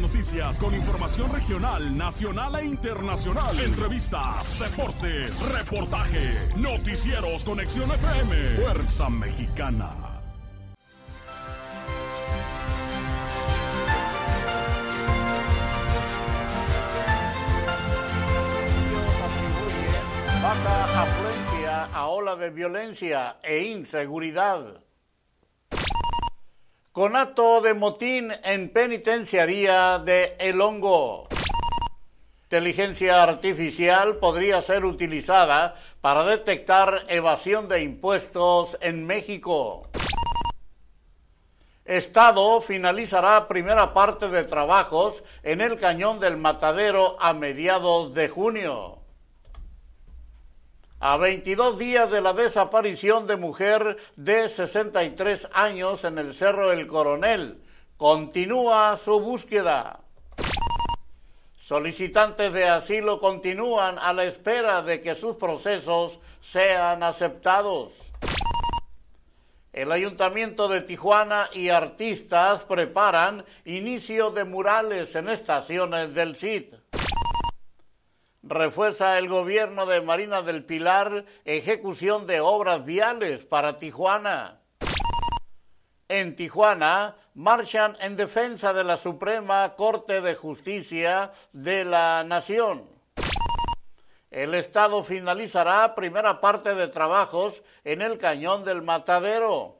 Noticias con información regional, nacional e internacional. Entrevistas, deportes, reportaje, noticieros, conexión FM, Fuerza Mexicana. Baja afluencia a ola de violencia e inseguridad. Conato de motín en penitenciaría de El Hongo. Inteligencia artificial podría ser utilizada para detectar evasión de impuestos en México. Estado finalizará primera parte de trabajos en el cañón del matadero a mediados de junio. A 22 días de la desaparición de mujer de 63 años en el Cerro El Coronel, continúa su búsqueda. Solicitantes de asilo continúan a la espera de que sus procesos sean aceptados. El Ayuntamiento de Tijuana y artistas preparan inicio de murales en estaciones del CID refuerza el gobierno de Marina del Pilar ejecución de obras viales para Tijuana. En Tijuana marchan en defensa de la Suprema Corte de Justicia de la Nación. El Estado finalizará primera parte de trabajos en el Cañón del Matadero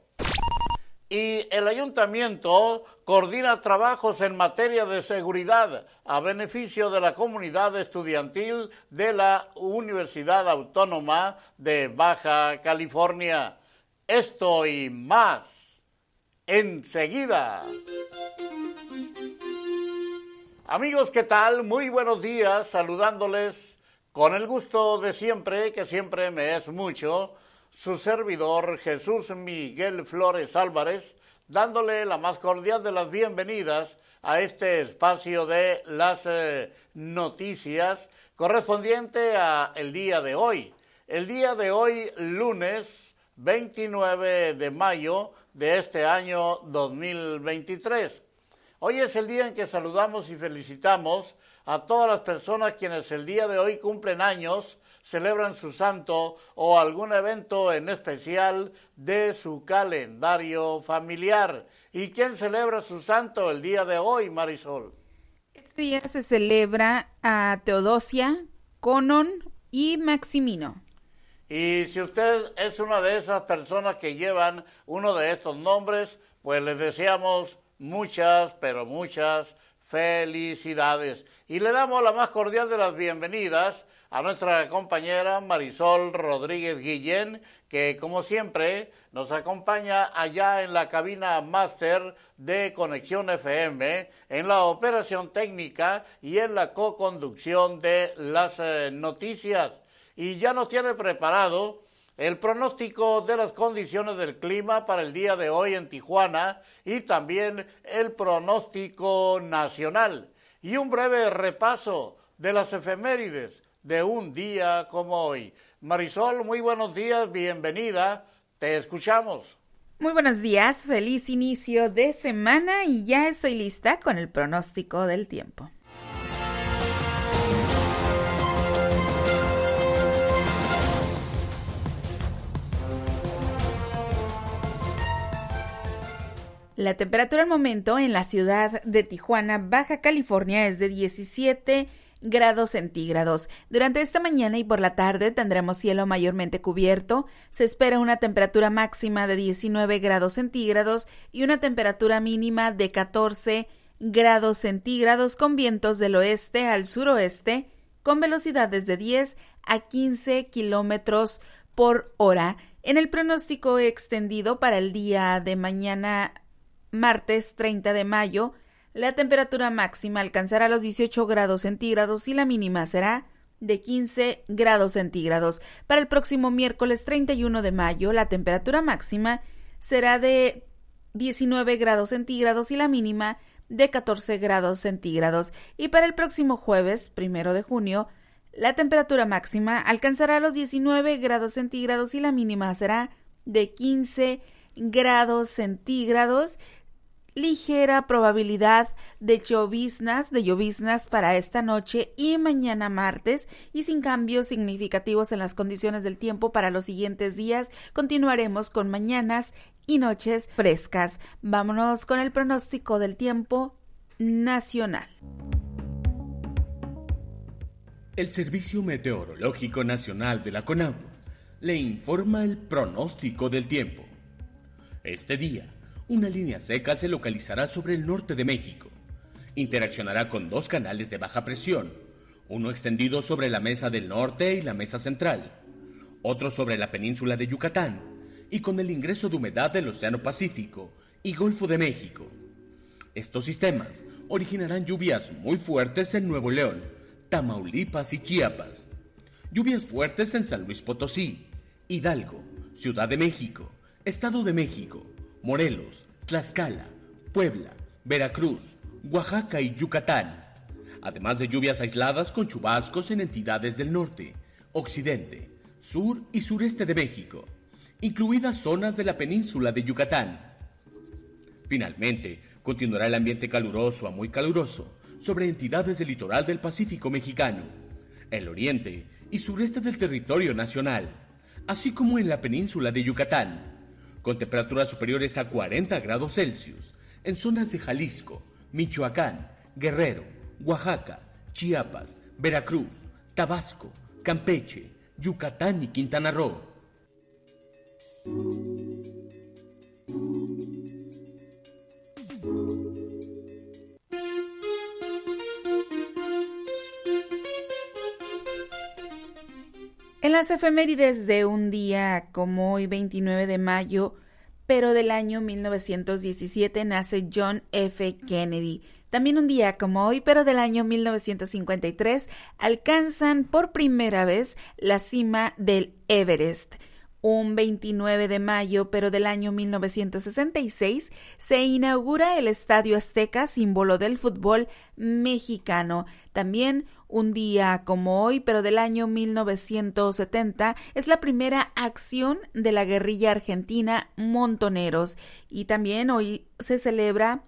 y el ayuntamiento coordina trabajos en materia de seguridad a beneficio de la comunidad estudiantil de la Universidad Autónoma de Baja California. Esto y más enseguida. Amigos, ¿qué tal? Muy buenos días, saludándoles con el gusto de siempre, que siempre me es mucho su servidor Jesús Miguel Flores Álvarez, dándole la más cordial de las bienvenidas a este espacio de las eh, noticias correspondiente a el día de hoy. El día de hoy, lunes 29 de mayo de este año 2023. Hoy es el día en que saludamos y felicitamos a todas las personas quienes el día de hoy cumplen años celebran su santo o algún evento en especial de su calendario familiar. ¿Y quién celebra su santo el día de hoy, Marisol? Este día se celebra a Teodosia, Conon y Maximino. Y si usted es una de esas personas que llevan uno de estos nombres, pues les deseamos muchas, pero muchas felicidades. Y le damos la más cordial de las bienvenidas a nuestra compañera Marisol Rodríguez Guillén, que como siempre nos acompaña allá en la cabina máster de Conexión FM, en la operación técnica y en la co-conducción de las eh, noticias. Y ya nos tiene preparado el pronóstico de las condiciones del clima para el día de hoy en Tijuana y también el pronóstico nacional y un breve repaso de las efemérides de un día como hoy. Marisol, muy buenos días, bienvenida, te escuchamos. Muy buenos días, feliz inicio de semana y ya estoy lista con el pronóstico del tiempo. La temperatura al momento en la ciudad de Tijuana, Baja California, es de 17 grados centígrados. Durante esta mañana y por la tarde tendremos cielo mayormente cubierto. Se espera una temperatura máxima de 19 grados centígrados y una temperatura mínima de 14 grados centígrados con vientos del oeste al suroeste con velocidades de 10 a 15 kilómetros por hora. En el pronóstico extendido para el día de mañana, martes 30 de mayo, la temperatura máxima alcanzará los 18 grados centígrados y la mínima será de 15 grados centígrados. Para el próximo miércoles 31 de mayo, la temperatura máxima será de 19 grados centígrados y la mínima de 14 grados centígrados. Y para el próximo jueves, primero de junio, la temperatura máxima alcanzará los 19 grados centígrados y la mínima será de 15 grados centígrados ligera probabilidad de lloviznas, de lloviznas para esta noche y mañana martes y sin cambios significativos en las condiciones del tiempo para los siguientes días. Continuaremos con mañanas y noches frescas. Vámonos con el pronóstico del tiempo nacional. El Servicio Meteorológico Nacional de la CONAGUA le informa el pronóstico del tiempo. Este día una línea seca se localizará sobre el norte de México. Interaccionará con dos canales de baja presión, uno extendido sobre la mesa del norte y la mesa central, otro sobre la península de Yucatán y con el ingreso de humedad del Océano Pacífico y Golfo de México. Estos sistemas originarán lluvias muy fuertes en Nuevo León, Tamaulipas y Chiapas, lluvias fuertes en San Luis Potosí, Hidalgo, Ciudad de México, Estado de México, Morelos, Tlaxcala, Puebla, Veracruz, Oaxaca y Yucatán, además de lluvias aisladas con chubascos en entidades del norte, occidente, sur y sureste de México, incluidas zonas de la península de Yucatán. Finalmente, continuará el ambiente caluroso a muy caluroso sobre entidades del litoral del Pacífico mexicano, el oriente y sureste del territorio nacional, así como en la península de Yucatán con temperaturas superiores a 40 grados Celsius en zonas de Jalisco, Michoacán, Guerrero, Oaxaca, Chiapas, Veracruz, Tabasco, Campeche, Yucatán y Quintana Roo. En las efemérides de un día como hoy 29 de mayo, pero del año 1917 nace John F. Kennedy. También un día como hoy, pero del año 1953, alcanzan por primera vez la cima del Everest. Un 29 de mayo, pero del año 1966, se inaugura el Estadio Azteca, símbolo del fútbol mexicano. También un día como hoy, pero del año 1970, es la primera acción de la guerrilla argentina Montoneros. Y también hoy se celebra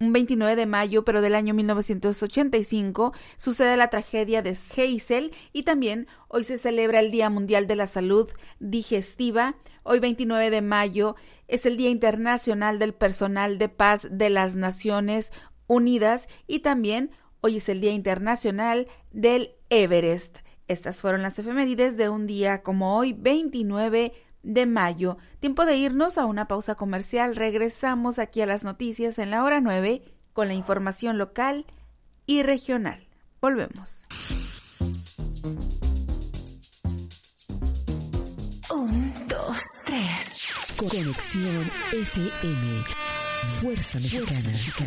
un 29 de mayo, pero del año 1985, sucede la tragedia de Heysel y también hoy se celebra el Día Mundial de la Salud Digestiva. Hoy 29 de mayo es el Día Internacional del Personal de Paz de las Naciones Unidas y también Hoy es el Día Internacional del Everest. Estas fueron las efemérides de un día como hoy, 29 de mayo. Tiempo de irnos a una pausa comercial. Regresamos aquí a las noticias en la hora 9 con la información local y regional. Volvemos. Un, dos, tres. Conexión FM. Fuerza Mexicana. Con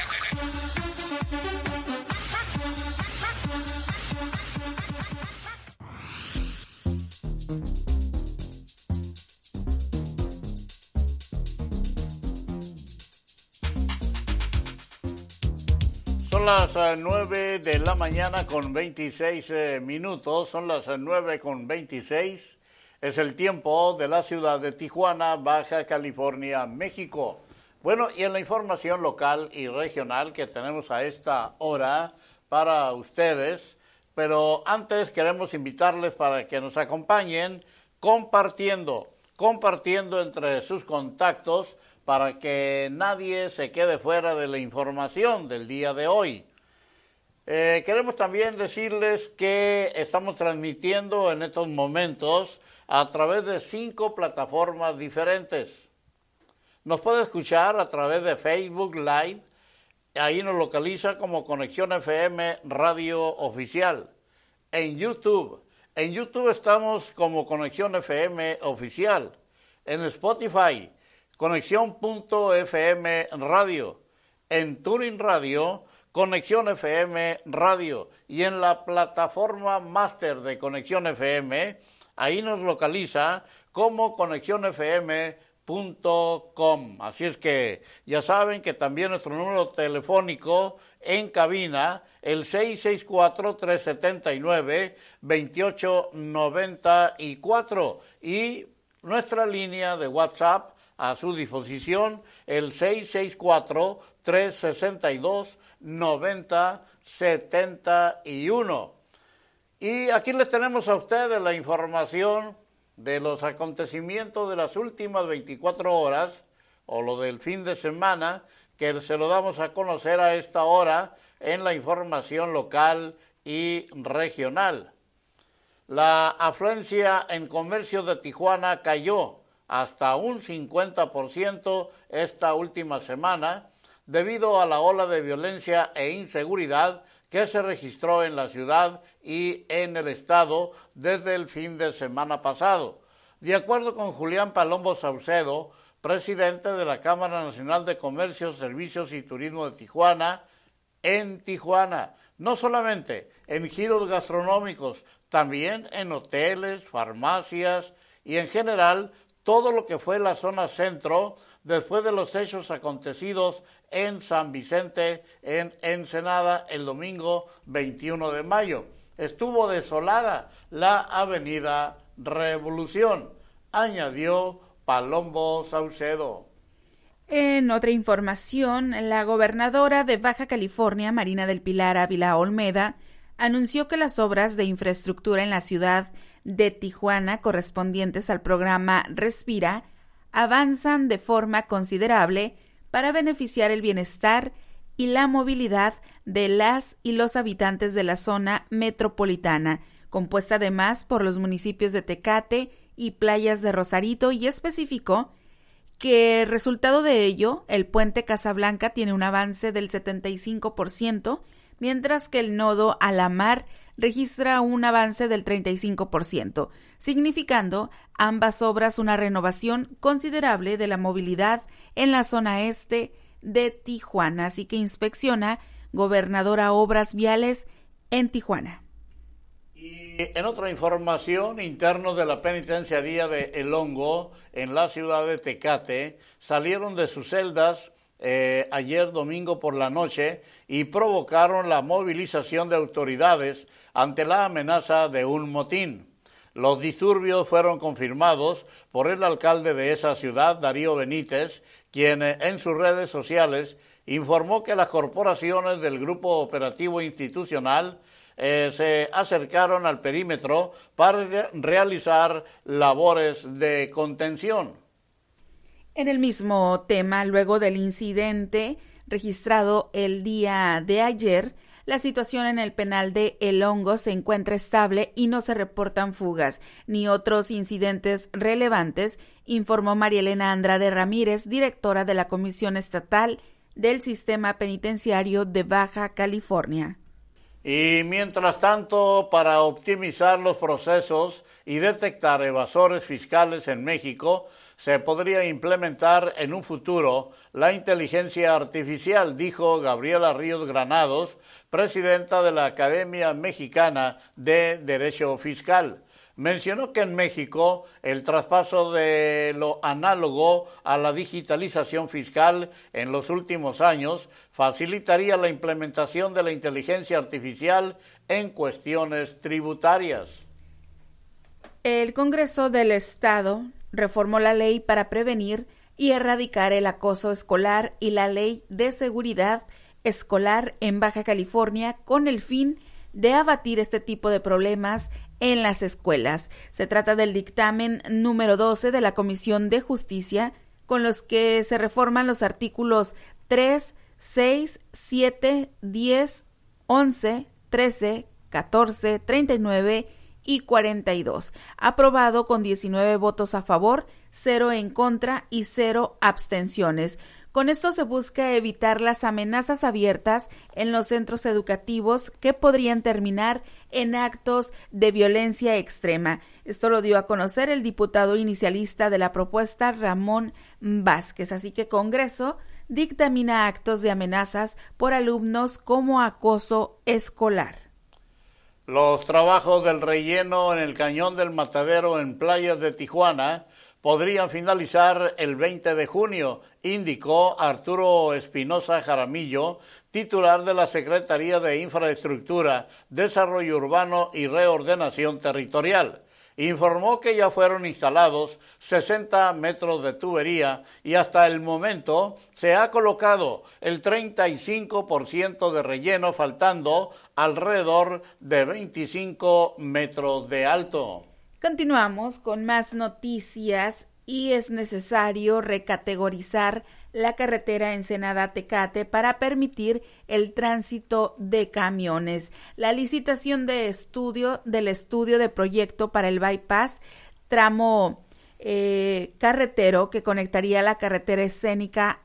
Son las eh, 9 de la mañana con 26 eh, minutos, son las eh, 9 con 26. Es el tiempo de la ciudad de Tijuana, Baja California, México. Bueno, y en la información local y regional que tenemos a esta hora para ustedes, pero antes queremos invitarles para que nos acompañen compartiendo, compartiendo entre sus contactos para que nadie se quede fuera de la información del día de hoy. Eh, queremos también decirles que estamos transmitiendo en estos momentos a través de cinco plataformas diferentes. Nos puede escuchar a través de Facebook Live, ahí nos localiza como Conexión FM Radio Oficial. En YouTube, en YouTube estamos como Conexión FM Oficial. En Spotify, Conexión.fm Radio. En Turing Radio, Conexión FM Radio y en la plataforma máster de Conexión FM, ahí nos localiza como conexiónfm.com. Así es que ya saben que también nuestro número telefónico en cabina, el 664-379-2894 y nuestra línea de WhatsApp a su disposición, el 664-362 9071. Y aquí les tenemos a ustedes la información de los acontecimientos de las últimas 24 horas o lo del fin de semana que se lo damos a conocer a esta hora en la información local y regional. La afluencia en comercio de Tijuana cayó hasta un 50% esta última semana debido a la ola de violencia e inseguridad que se registró en la ciudad y en el estado desde el fin de semana pasado. De acuerdo con Julián Palombo Saucedo, presidente de la Cámara Nacional de Comercio, Servicios y Turismo de Tijuana, en Tijuana, no solamente en giros gastronómicos, también en hoteles, farmacias y en general todo lo que fue la zona centro después de los hechos acontecidos en San Vicente, en Ensenada, el domingo 21 de mayo. Estuvo desolada la avenida Revolución, añadió Palombo Saucedo. En otra información, la gobernadora de Baja California, Marina del Pilar Ávila Olmeda, anunció que las obras de infraestructura en la ciudad de Tijuana correspondientes al programa Respira avanzan de forma considerable para beneficiar el bienestar y la movilidad de las y los habitantes de la zona metropolitana, compuesta además por los municipios de Tecate y Playas de Rosarito, y especificó que resultado de ello, el puente Casablanca tiene un avance del 75%, mientras que el nodo a la mar registra un avance del 35%, significando ambas obras una renovación considerable de la movilidad en la zona este de Tijuana. Así que inspecciona gobernadora obras viales en Tijuana. Y en otra información, internos de la penitenciaría de El Hongo, en la ciudad de Tecate, salieron de sus celdas eh, ayer domingo por la noche y provocaron la movilización de autoridades ante la amenaza de un motín. Los disturbios fueron confirmados por el alcalde de esa ciudad, Darío Benítez, quien eh, en sus redes sociales informó que las corporaciones del Grupo Operativo Institucional eh, se acercaron al perímetro para realizar labores de contención. En el mismo tema, luego del incidente registrado el día de ayer, la situación en el penal de El Hongo se encuentra estable y no se reportan fugas ni otros incidentes relevantes, informó María Elena Andrade Ramírez, directora de la Comisión Estatal del Sistema Penitenciario de Baja California. Y mientras tanto, para optimizar los procesos y detectar evasores fiscales en México, se podría implementar en un futuro la inteligencia artificial, dijo Gabriela Ríos Granados, presidenta de la Academia Mexicana de Derecho Fiscal. Mencionó que en México el traspaso de lo análogo a la digitalización fiscal en los últimos años facilitaría la implementación de la inteligencia artificial en cuestiones tributarias. El Congreso del Estado reformó la ley para prevenir y erradicar el acoso escolar y la ley de seguridad escolar en Baja California con el fin de abatir este tipo de problemas en las escuelas. Se trata del dictamen número 12 de la Comisión de Justicia con los que se reforman los artículos 3, 6, 7, 10, 11, 13, 14, 39 y 42, aprobado con 19 votos a favor, 0 en contra y 0 abstenciones. Con esto se busca evitar las amenazas abiertas en los centros educativos que podrían terminar en actos de violencia extrema. Esto lo dio a conocer el diputado inicialista de la propuesta Ramón Vázquez. Así que Congreso dictamina actos de amenazas por alumnos como acoso escolar. Los trabajos del relleno en el cañón del Matadero en playas de Tijuana podrían finalizar el 20 de junio, indicó Arturo Espinosa Jaramillo, titular de la Secretaría de Infraestructura, Desarrollo Urbano y Reordenación Territorial. Informó que ya fueron instalados 60 metros de tubería y hasta el momento se ha colocado el 35% de relleno, faltando alrededor de 25 metros de alto. Continuamos con más noticias y es necesario recategorizar la carretera Ensenada-Tecate para permitir el tránsito de camiones. La licitación de estudio del estudio de proyecto para el bypass tramo eh, carretero que conectaría la carretera escénica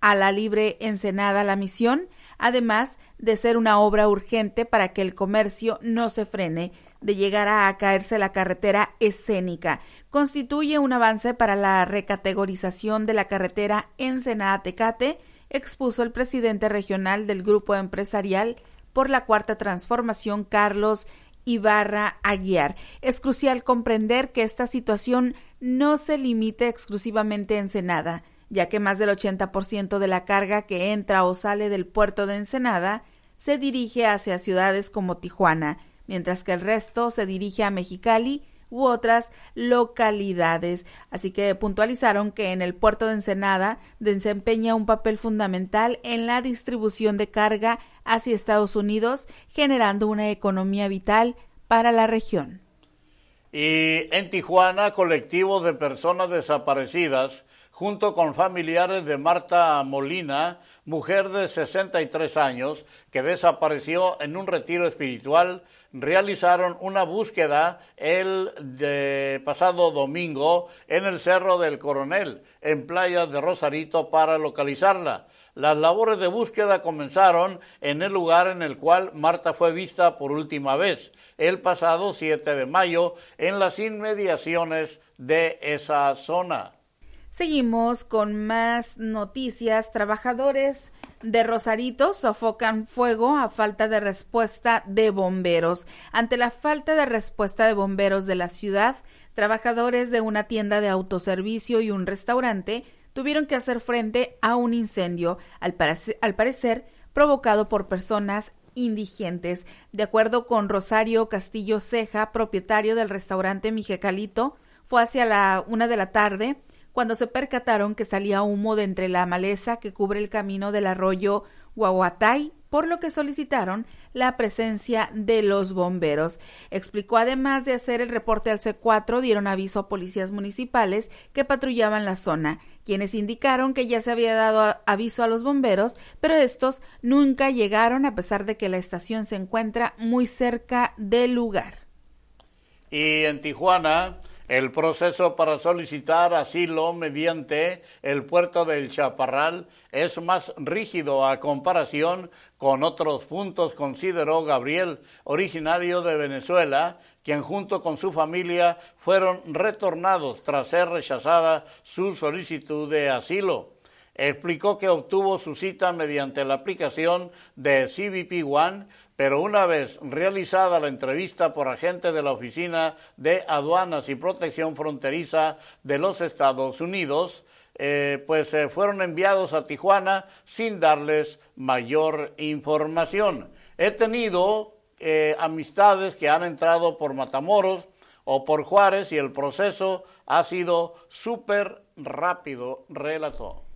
a la libre Ensenada La Misión, además de ser una obra urgente para que el comercio no se frene de llegar a caerse la carretera escénica. Constituye un avance para la recategorización de la carretera Ensenada-Tecate, expuso el presidente regional del grupo empresarial por la cuarta transformación, Carlos Ibarra Aguiar. Es crucial comprender que esta situación no se limite exclusivamente a Ensenada, ya que más del 80% de la carga que entra o sale del puerto de Ensenada se dirige hacia ciudades como Tijuana, mientras que el resto se dirige a Mexicali u otras localidades. Así que puntualizaron que en el puerto de Ensenada desempeña un papel fundamental en la distribución de carga hacia Estados Unidos, generando una economía vital para la región. Y en Tijuana, colectivos de personas desaparecidas junto con familiares de Marta Molina, mujer de 63 años, que desapareció en un retiro espiritual, realizaron una búsqueda el pasado domingo en el Cerro del Coronel, en playas de Rosarito, para localizarla. Las labores de búsqueda comenzaron en el lugar en el cual Marta fue vista por última vez, el pasado 7 de mayo, en las inmediaciones de esa zona. Seguimos con más noticias. Trabajadores de Rosarito sofocan fuego a falta de respuesta de bomberos. Ante la falta de respuesta de bomberos de la ciudad, trabajadores de una tienda de autoservicio y un restaurante tuvieron que hacer frente a un incendio, al, parecer provocado por personas indigentes. De acuerdo con Rosario Castillo Ceja, propietario del restaurante Mijecalito, fue hacia la una de la tarde cuando se percataron que salía humo de entre la maleza que cubre el camino del arroyo Guaguatay, por lo que solicitaron la presencia de los bomberos. Explicó además de hacer el reporte al C4, dieron aviso a policías municipales que patrullaban la zona, quienes indicaron que ya se había dado aviso a los bomberos, pero estos nunca llegaron a pesar de que la estación se encuentra muy cerca del lugar. Y en Tijuana, el proceso para solicitar asilo mediante el puerto del Chaparral es más rígido a comparación con otros puntos, consideró Gabriel, originario de Venezuela, quien junto con su familia fueron retornados tras ser rechazada su solicitud de asilo. Explicó que obtuvo su cita mediante la aplicación de CBP One, pero una vez realizada la entrevista por agente de la Oficina de Aduanas y Protección Fronteriza de los Estados Unidos, eh, pues eh, fueron enviados a Tijuana sin darles mayor información. He tenido eh, amistades que han entrado por Matamoros, o por Juárez y el proceso ha sido súper rápido, relató.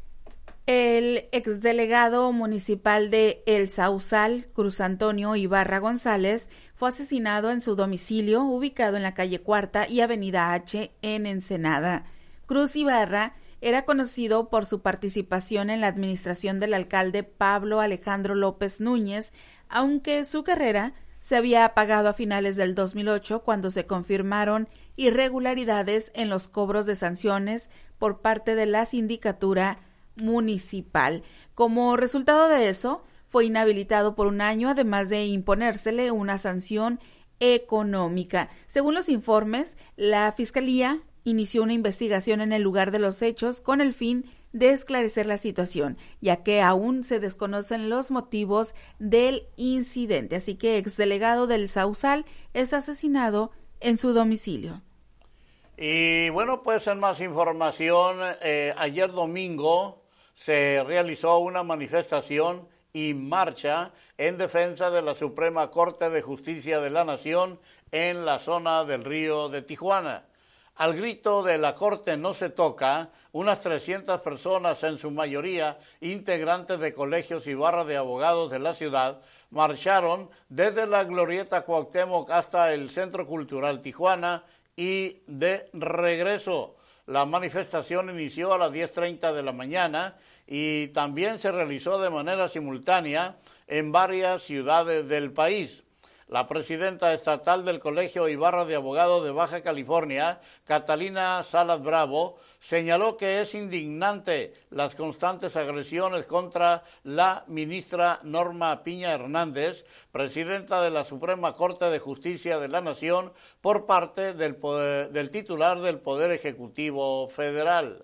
El exdelegado municipal de El Sausal, Cruz Antonio Ibarra González, fue asesinado en su domicilio ubicado en la calle Cuarta y Avenida H en Ensenada. Cruz Ibarra era conocido por su participación en la administración del alcalde Pablo Alejandro López Núñez, aunque su carrera se había apagado a finales del 2008 cuando se confirmaron irregularidades en los cobros de sanciones por parte de la sindicatura municipal. Como resultado de eso, fue inhabilitado por un año, además de imponérsele una sanción económica. Según los informes, la Fiscalía inició una investigación en el lugar de los hechos con el fin de esclarecer la situación, ya que aún se desconocen los motivos del incidente. Así que exdelegado del Sausal es asesinado en su domicilio. Y bueno, pues en más información, eh, ayer domingo se realizó una manifestación y marcha en defensa de la Suprema Corte de Justicia de la Nación en la zona del río de Tijuana. Al grito de la Corte no se toca, unas 300 personas, en su mayoría integrantes de colegios y barras de abogados de la ciudad, marcharon desde la Glorieta Cuauhtémoc hasta el Centro Cultural Tijuana y de regreso. La manifestación inició a las 10.30 de la mañana y también se realizó de manera simultánea en varias ciudades del país. La presidenta estatal del Colegio Ibarra de Abogados de Baja California, Catalina Salas Bravo, señaló que es indignante las constantes agresiones contra la ministra Norma Piña Hernández, presidenta de la Suprema Corte de Justicia de la Nación, por parte del, titular del Poder Ejecutivo Federal.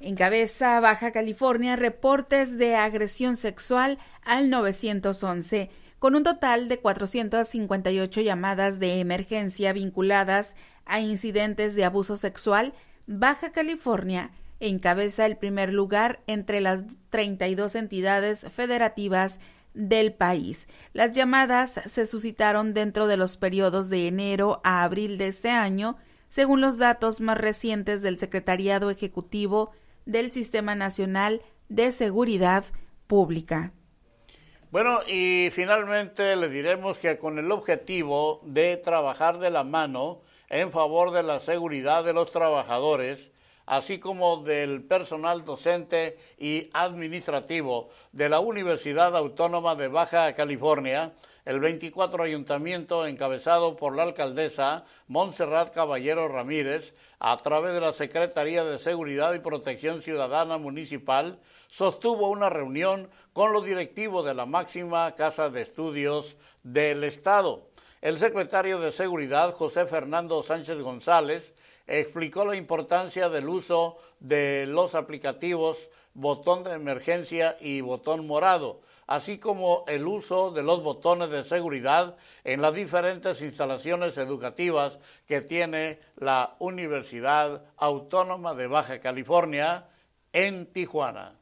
Encabeza Baja California reportes de agresión sexual al 911 con un total de 458 llamadas de emergencia vinculadas a incidentes de abuso sexual, Baja California encabeza el primer lugar entre las 32 entidades federativas del país. Las llamadas se suscitaron dentro de los periodos de enero a abril de este año, según los datos más recientes del Secretariado Ejecutivo del Sistema Nacional de Seguridad Pública. Bueno, y finalmente le diremos que con el objetivo de trabajar de la mano en favor de la seguridad de los trabajadores, así como del personal docente y administrativo de la Universidad Autónoma de Baja California, el 24 Ayuntamiento, encabezado por la alcaldesa Montserrat Caballero Ramírez, a través de la Secretaría de Seguridad y Protección Ciudadana Municipal, sostuvo una reunión con los directivos de la máxima Casa de Estudios del Estado. El secretario de Seguridad, José Fernando Sánchez González, explicó la importancia del uso de los aplicativos botón de emergencia y botón morado, así como el uso de los botones de seguridad en las diferentes instalaciones educativas que tiene la Universidad Autónoma de Baja California en Tijuana.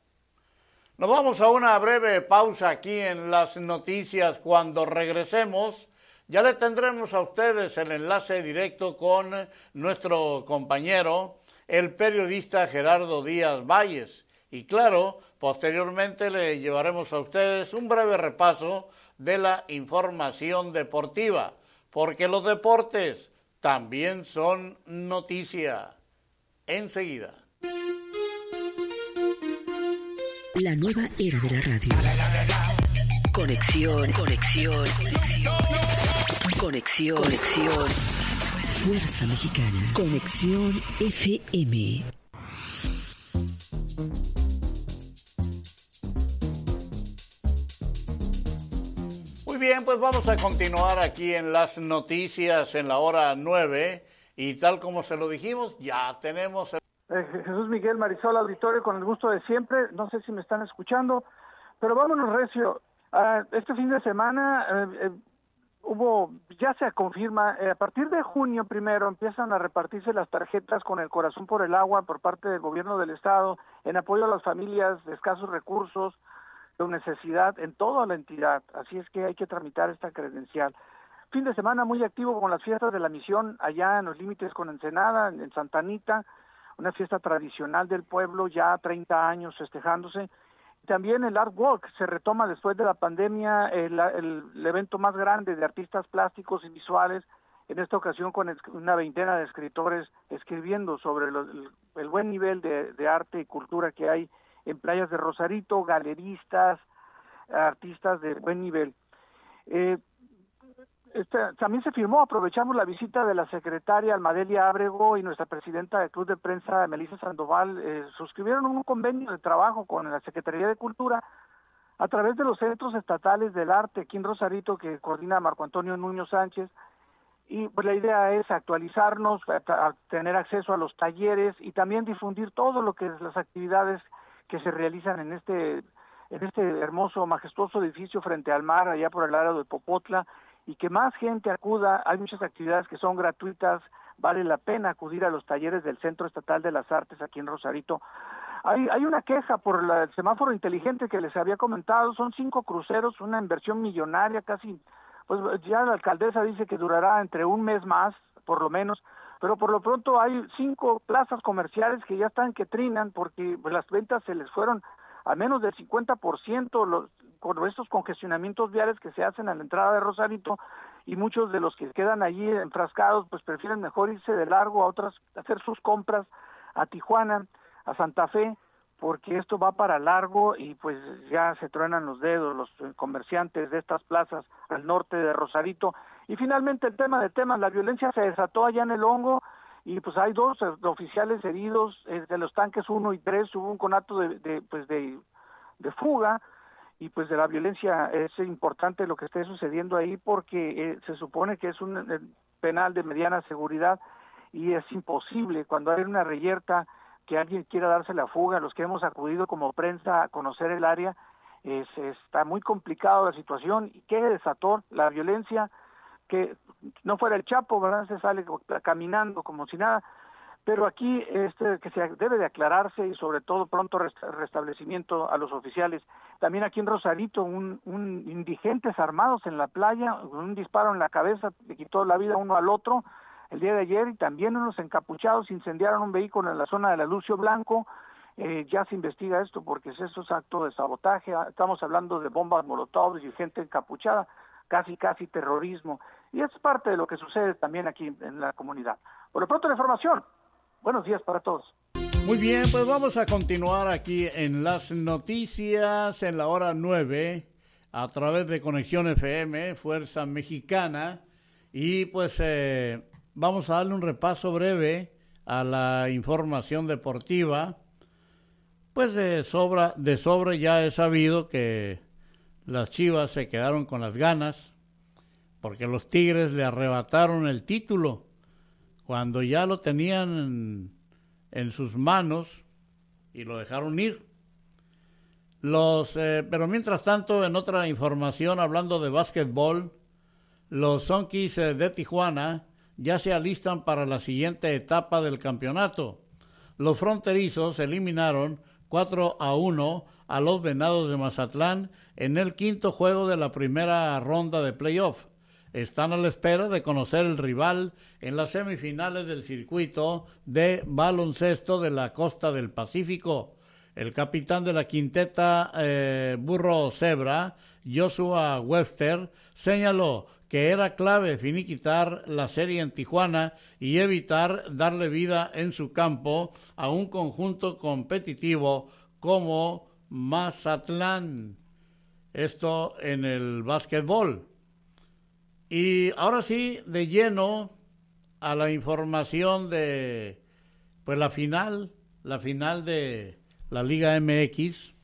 Nos vamos a una breve pausa aquí en las noticias. Cuando regresemos, ya le tendremos a ustedes el enlace directo con nuestro compañero, el periodista Gerardo Díaz Valles. Y claro, posteriormente le llevaremos a ustedes un breve repaso de la información deportiva, porque los deportes también son noticia. Enseguida. La nueva era de la radio. Conexión, conexión, conexión. Conexión, conexión. Fuerza Mexicana. Conexión FM. Muy bien, pues vamos a continuar aquí en las noticias en la hora 9 y tal como se lo dijimos, ya tenemos el eh, Jesús Miguel Marisol Auditorio, con el gusto de siempre. No sé si me están escuchando, pero vámonos, Recio. Ah, este fin de semana eh, eh, hubo, ya se confirma, a partir de junio primero empiezan a repartirse las tarjetas con el corazón por el agua por parte del gobierno del estado en apoyo a las familias de escasos recursos, de necesidad en toda la entidad. Así es que hay que tramitar esta credencial. fin de semana muy activo con las fiestas de la misión allá en los límites con Ensenada, en Santa Anita, una fiesta tradicional del pueblo, ya 30 años festejándose. También el Art Walk se retoma después de la pandemia, el, evento más grande de artistas plásticos y visuales en esta ocasión con una veintena de escritores escribiendo sobre el, buen nivel de, arte y cultura que hay en playas de Rosarito, galeristas, artistas de buen nivel. Eh, este, también se firmó, aprovechamos la visita de la secretaria Almadelia Ábrego y nuestra presidenta del Club de Prensa, Melissa Sandoval, eh, suscribieron un convenio de trabajo con la Secretaría de Cultura a través de los centros estatales del arte aquí en Rosarito que coordina Marco Antonio Nuño Sánchez, y pues la idea es actualizarnos, tener acceso a los talleres y también difundir todo lo que es las actividades que se realizan en este en este hermoso, majestuoso edificio frente al mar, allá por el área de Popotla, y que más gente acuda. Hay muchas actividades que son gratuitas, vale la pena acudir a los talleres del Centro Estatal de las Artes aquí en Rosarito. Hay, hay una queja por el semáforo inteligente que les había comentado, son cinco cruceros, una inversión millonaria, casi pues ya la alcaldesa dice que durará entre un mes más, por lo menos, pero por lo pronto hay cinco plazas comerciales que ya están que trinan porque pues, las ventas se les fueron a menos del 50% los, con estos congestionamientos viales que se hacen a la entrada de Rosarito y muchos de los que quedan allí enfrascados pues prefieren mejor irse de largo a otras, hacer sus compras a Tijuana, a Santa Fe, porque esto va para largo y pues ya se truenan los dedos los comerciantes de estas plazas al norte de Rosarito. Y finalmente el tema de temas, la violencia se desató allá en el hongo y pues hay dos eh, oficiales heridos eh, de los tanques 1 y 3, hubo un conato de, pues de, de, fuga y pues de la violencia es importante lo que esté sucediendo ahí porque eh, se supone que es un penal de mediana seguridad y es imposible cuando hay una reyerta que alguien quiera darse la fuga, los que hemos acudido como prensa a conocer el área, es, está muy complicado la situación. y ¿Qué desató la violencia? Que no fuera el Chapo, ¿verdad? Se sale caminando como si nada. Pero aquí este, que se debe de aclararse y sobre todo pronto restablecimiento a los oficiales. También aquí en Rosarito, un, un indigentes armados en la playa, un disparo en la cabeza, le quitó la vida uno al otro, el día de ayer y también unos encapuchados incendiaron un vehículo en la zona de la Lucio Blanco. Eh, ya se investiga esto porque eso es acto de sabotaje. Ah, estamos hablando de bombas molotov y gente encapuchada, casi, casi terrorismo. Y es parte de lo que sucede también aquí en la comunidad. Por lo pronto, la información. Buenos días para todos. Muy bien, pues vamos a continuar aquí en las noticias en la hora 9 a través de Conexión FM, Fuerza Mexicana. Y pues eh, vamos a darle un repaso breve a la información deportiva. Pues de sobra, de sobre ya he sabido que las Chivas se quedaron con las ganas porque los Tigres le arrebataron el título cuando ya lo tenían en, sus manos y lo dejaron ir. Los, eh, pero mientras tanto, en otra información, hablando de básquetbol, los Sonkis eh, de Tijuana ya se alistan para la siguiente etapa del campeonato. Los fronterizos eliminaron 4 a 1 a los Venados de Mazatlán en el quinto juego de la primera ronda de playoff. Están a la espera de conocer el rival en las semifinales del circuito de baloncesto de la costa del Pacífico. El capitán de la quinteta eh, Burro Zebra, Joshua Webster, señaló que era clave finiquitar la serie en Tijuana y evitar darle vida en su campo a un conjunto competitivo como Mazatlán. Esto en el básquetbol. Y ahora sí, de lleno a la información de pues la final, la final de la Liga MX.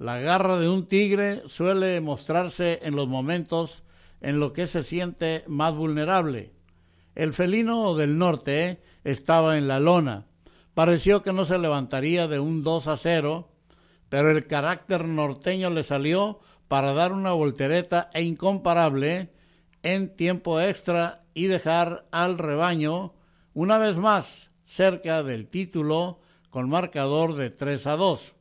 La garra de un tigre suele mostrarse en los momentos en lo que se siente más vulnerable. El felino del norte estaba en la lona. Pareció que no se levantaría de un 2 a 0, pero el carácter norteño le salió para dar una voltereta e incomparable en tiempo extra y dejar al rebaño una vez más cerca del título con marcador de 3 a 2.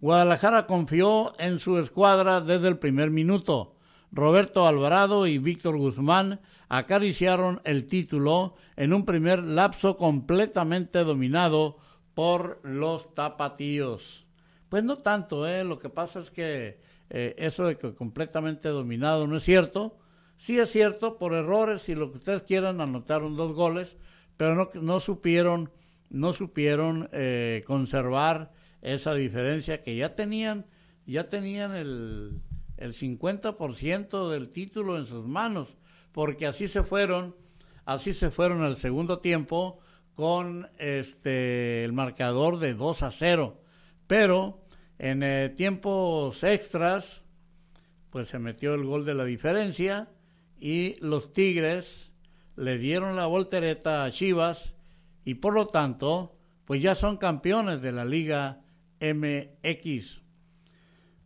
Guadalajara confió en su escuadra desde el primer minuto Roberto Alvarado y Víctor Guzmán acariciaron el título en un primer lapso completamente dominado por los tapatíos. Pues no tanto, ¿eh? lo que pasa es que eh, eso de que completamente dominado no es cierto. Sí es cierto, por errores y lo que ustedes quieran, anotaron dos goles, pero no, no supieron, no supieron eh, conservar esa diferencia que ya tenían, ya tenían el, el 50% del título en sus manos, porque así se fueron, así se fueron al segundo tiempo con este el marcador de 2 a 0. Pero en eh, tiempos extras, pues se metió el gol de la diferencia y los Tigres le dieron la voltereta a Chivas y por lo tanto, pues ya son campeones de la Liga MX.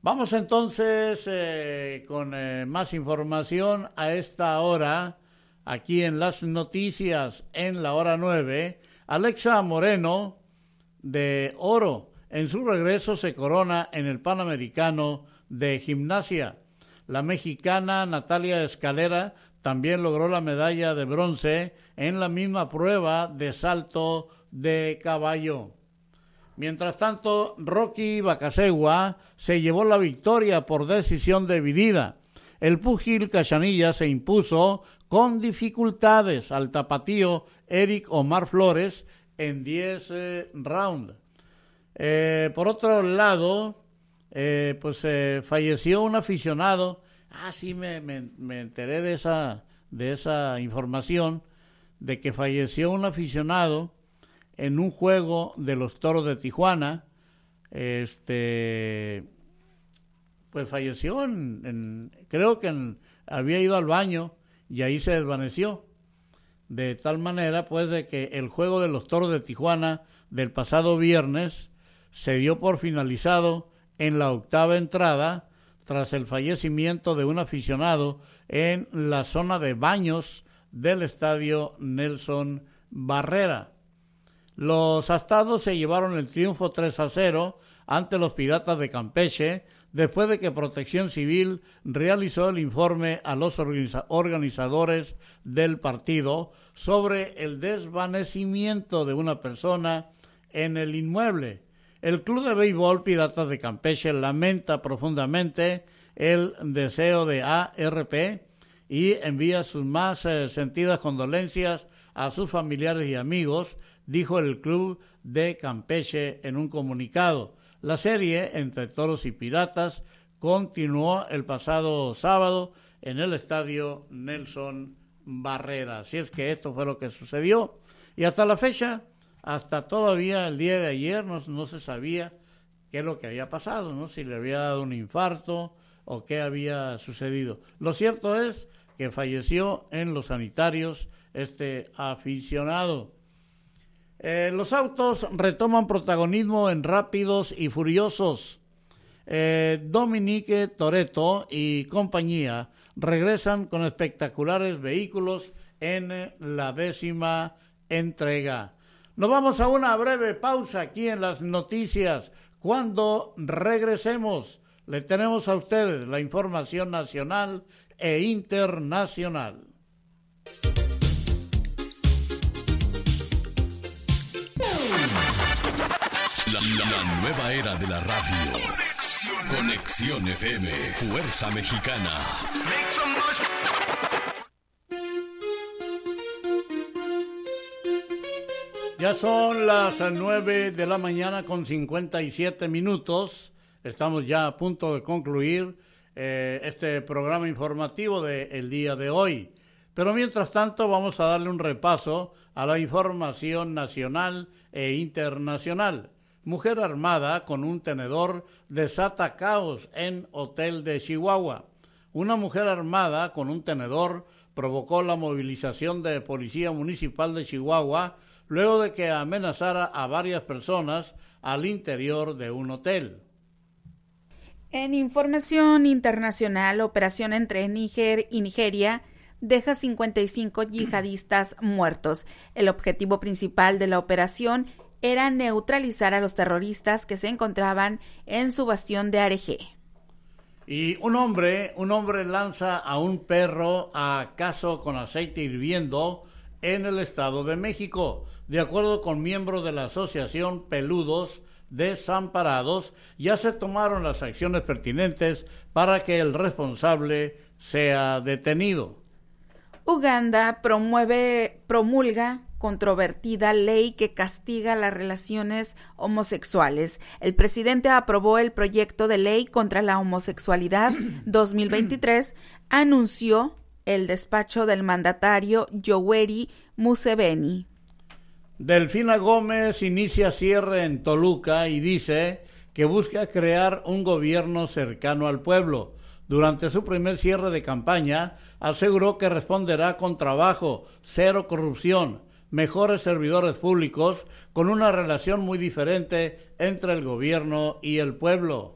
Vamos entonces eh, con eh, más información a esta hora, aquí en las noticias en la hora 9. Alexa Moreno de Oro en su regreso se corona en el Panamericano de Gimnasia. La mexicana Natalia Escalera también logró la medalla de bronce en la misma prueba de salto de caballo. Mientras tanto, Rocky Bacasegua se llevó la victoria por decisión dividida. El púgil Cachanilla se impuso con dificultades al tapatío Eric Omar Flores en 10 eh, rounds. Eh, por otro lado, eh, pues falleció un aficionado. Ah, sí, me, me, enteré de esa, de esa información, de que falleció un aficionado en un juego de los Toros de Tijuana. Este, pues falleció en, creo que había ido al baño y ahí se desvaneció. De tal manera, pues, de que el juego de los Toros de Tijuana del pasado viernes se dio por finalizado en la octava entrada tras el fallecimiento de un aficionado en la zona de baños del estadio Nelson Barrera. Los astados se llevaron el triunfo 3 a 0 ante los Piratas de Campeche después de que Protección Civil realizó el informe a los organizadores del partido sobre el desvanecimiento de una persona en el inmueble el Club de Béisbol Piratas de Campeche lamenta profundamente el deseo de ARP y envía sus más eh, sentidas condolencias a sus familiares y amigos, dijo el Club de Campeche en un comunicado. La serie entre toros y piratas continuó el pasado sábado en el estadio Nelson Barrera. Así es que esto fue lo que sucedió. Y hasta la fecha, hasta todavía el día de ayer no, se sabía qué es lo que había pasado, ¿no? Si le había dado un infarto o qué había sucedido. Lo cierto es que falleció en los sanitarios este aficionado. Eh, los autos retoman protagonismo en Rápidos y Furiosos. Eh, Dominique Toreto y compañía regresan con espectaculares vehículos en la décima entrega. Nos vamos a una breve pausa aquí en las noticias. Cuando regresemos, le tenemos a ustedes la información nacional e internacional. La, nueva era de la radio. Conexión, FM. Fuerza Mexicana. Ya son las nueve de la mañana con 57 minutos. Estamos ya a punto de concluir eh, este programa informativo del día de hoy. Pero mientras tanto vamos a darle un repaso a la información nacional e internacional. Mujer armada con un tenedor desata caos en hotel de Chihuahua. Una mujer armada con un tenedor provocó la movilización de Policía Municipal de Chihuahua luego de que amenazara a varias personas al interior de un hotel. En información internacional, operación entre Níger y Nigeria deja 55 yihadistas muertos. El objetivo principal de la operación era neutralizar a los terroristas que se encontraban en su bastión de Areje. Y un hombre, un hombre lanza a un perro a caso con aceite hirviendo en el Estado de México. De acuerdo con miembros de la Asociación Peludos Desamparados, ya se tomaron las acciones pertinentes para que el responsable sea detenido. Uganda promueve, promulga controvertida ley que castiga las relaciones homosexuales. El presidente aprobó el proyecto de ley contra la homosexualidad 2023, anunció el despacho del mandatario Yoweri Museveni. Delfina Gómez inicia cierre en Toluca y dice que busca crear un gobierno cercano al pueblo. Durante su primer cierre de campaña, aseguró que responderá con trabajo, cero corrupción, mejores servidores públicos, con una relación muy diferente entre el gobierno y el pueblo.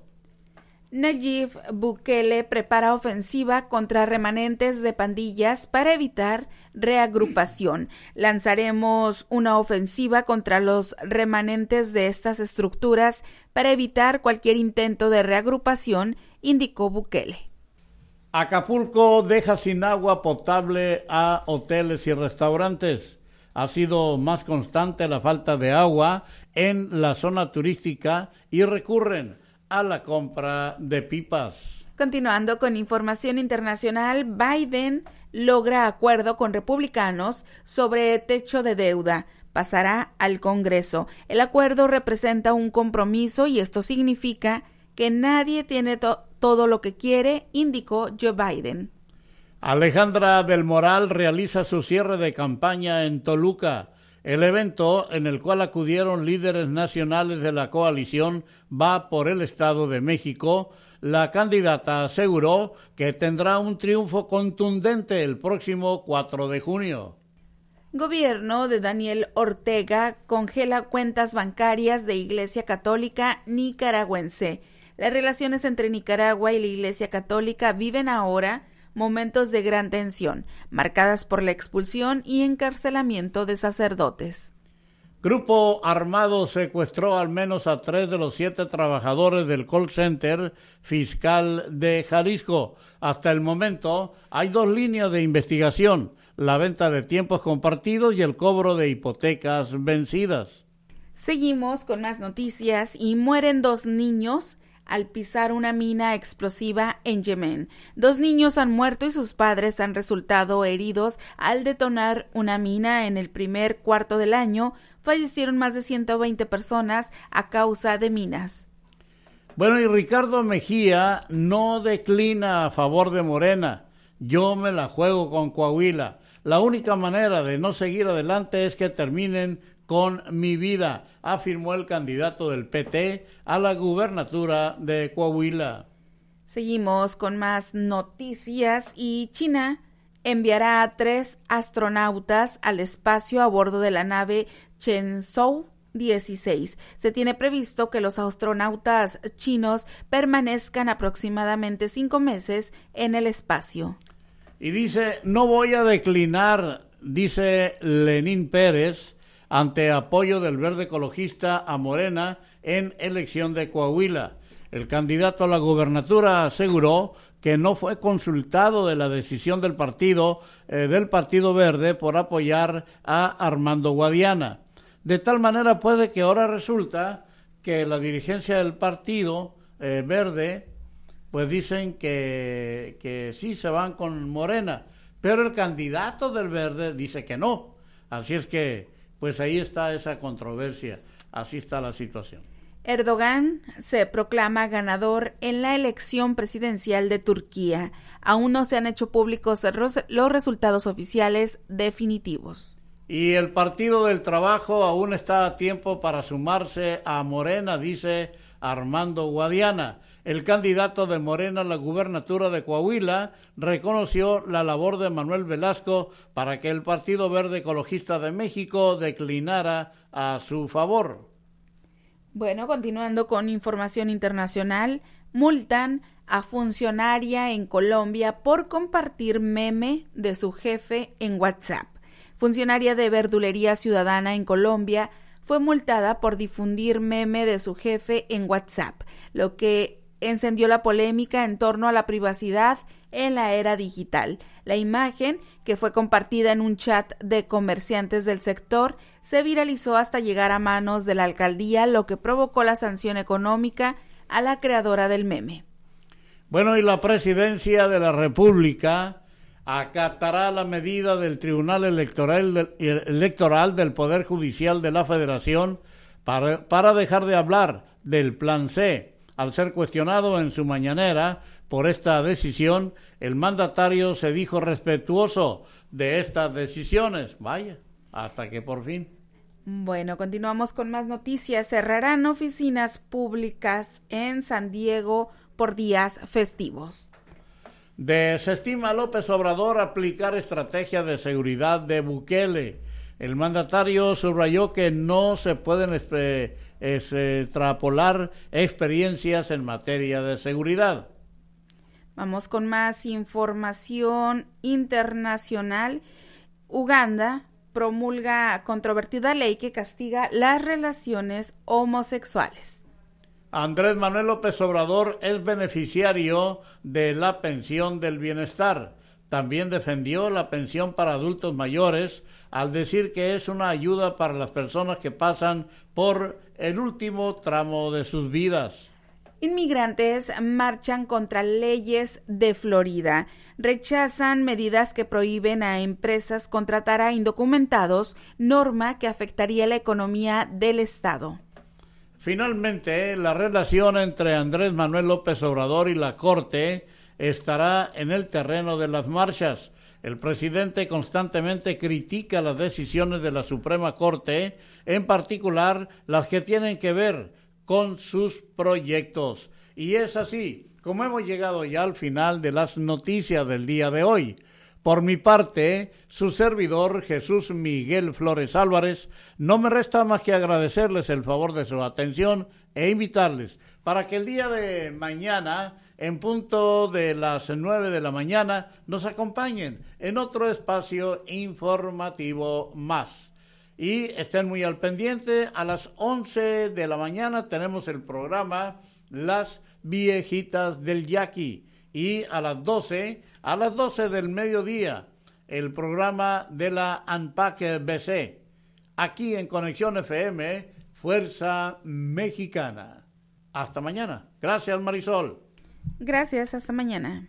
Nayib Bukele prepara ofensiva contra remanentes de pandillas para evitar reagrupación. Lanzaremos una ofensiva contra los remanentes de estas estructuras para evitar cualquier intento de reagrupación, indicó Bukele. Acapulco deja sin agua potable a hoteles y restaurantes. Ha sido más constante la falta de agua en la zona turística y recurren a la compra de pipas. Continuando con información internacional, Biden logra acuerdo con republicanos sobre techo de deuda. Pasará al Congreso. El acuerdo representa un compromiso y esto significa que nadie tiene todo lo que quiere, indicó Joe Biden. Alejandra del Moral realiza su cierre de campaña en Toluca. El evento, en el cual acudieron líderes nacionales de la coalición, va por el Estado de México. La candidata aseguró que tendrá un triunfo contundente el próximo 4 de junio. Gobierno de Daniel Ortega congela cuentas bancarias de Iglesia Católica nicaragüense. Las relaciones entre Nicaragua y la Iglesia Católica viven ahora momentos de gran tensión, marcadas por la expulsión y encarcelamiento de sacerdotes. Grupo armado secuestró al menos a tres de los siete trabajadores del call center fiscal de Jalisco. Hasta el momento hay dos líneas de investigación, la venta de tiempos compartidos y el cobro de hipotecas vencidas. Seguimos con más noticias y mueren dos niños al pisar una mina explosiva en Yemen. Dos niños han muerto y sus padres han resultado heridos al detonar una mina en el primer cuarto del año. Fallecieron más de 120 personas a causa de minas. Bueno, y Ricardo Mejía no declina a favor de Morena. Yo me la juego con Coahuila. La única manera de no seguir adelante es que terminen con mi vida, afirmó el candidato del PT a la gubernatura de Coahuila. Seguimos con más noticias y China enviará a tres astronautas al espacio a bordo de la nave Shenzhou 16. Se tiene previsto que los astronautas chinos permanezcan aproximadamente cinco meses en el espacio. Y dice, no voy a declinar, dice Lenín Pérez, ante apoyo del verde ecologista a Morena en elección de Coahuila. El candidato a la gubernatura aseguró que no fue consultado de la decisión del partido eh, del Partido Verde por apoyar a Armando Guadiana. De tal manera puede que ahora resulta que la dirigencia del Partido eh, Verde pues dicen que, que sí se van con Morena, pero el candidato del Verde dice que no. Así es que pues ahí está esa controversia, así está la situación. Erdogan se proclama ganador en la elección presidencial de Turquía. Aún no se han hecho públicos los resultados oficiales definitivos. Y el Partido del Trabajo aún está a tiempo para sumarse a Morena, dice Armando Guadiana. El candidato de Morena a la gubernatura de Coahuila reconoció la labor de Manuel Velasco para que el Partido Verde Ecologista de México declinara a su favor. Bueno, continuando con información internacional, multan a funcionaria en Colombia por compartir meme de su jefe en WhatsApp. Funcionaria de verdulería ciudadana en Colombia fue multada por difundir meme de su jefe en WhatsApp, lo que encendió la polémica en torno a la privacidad en la era digital. La imagen, que fue compartida en un chat de comerciantes del sector, se viralizó hasta llegar a manos de la alcaldía, lo que provocó la sanción económica a la creadora del meme. Bueno, y la presidencia de la República acatará la medida del Tribunal Electoral del, Electoral del Poder Judicial de la Federación para, para dejar de hablar del Plan C. Al ser cuestionado en su mañanera por esta decisión, el mandatario se dijo respetuoso de estas decisiones. Vaya, hasta que por fin. Bueno, continuamos con más noticias. Cerrarán oficinas públicas en San Diego por días festivos. Desestima López Obrador aplicar estrategia de seguridad de Bukele. El mandatario subrayó que no se pueden extrapolar experiencias en materia de seguridad. Vamos con más información internacional. Uganda promulga controvertida ley que castiga las relaciones homosexuales. Andrés Manuel López Obrador es beneficiario de la pensión del bienestar. También defendió la pensión para adultos mayores al decir que es una ayuda para las personas que pasan por el último tramo de sus vidas. Inmigrantes marchan contra leyes de Florida. Rechazan medidas que prohíben a empresas contratar a indocumentados, norma que afectaría la economía del Estado. Finalmente, la relación entre Andrés Manuel López Obrador y la Corte estará en el terreno de las marchas. El presidente constantemente critica las decisiones de la Suprema Corte, en particular las que tienen que ver con sus proyectos. Y es así como hemos llegado ya al final de las noticias del día de hoy. Por mi parte, su servidor Jesús Miguel Flores Álvarez, no me resta más que agradecerles el favor de su atención e invitarles para que el día de mañana, en punto de las nueve de la mañana, nos acompañen en otro espacio informativo más y estén muy al pendiente. A las 11 de la mañana tenemos el programa Las Viejitas del Yaqui y a las 12, a las 12 del mediodía, el programa de la ANPAC BC. Aquí en Conexión FM, Fuerza Mexicana. Hasta mañana. Gracias, Marisol. Gracias, hasta mañana.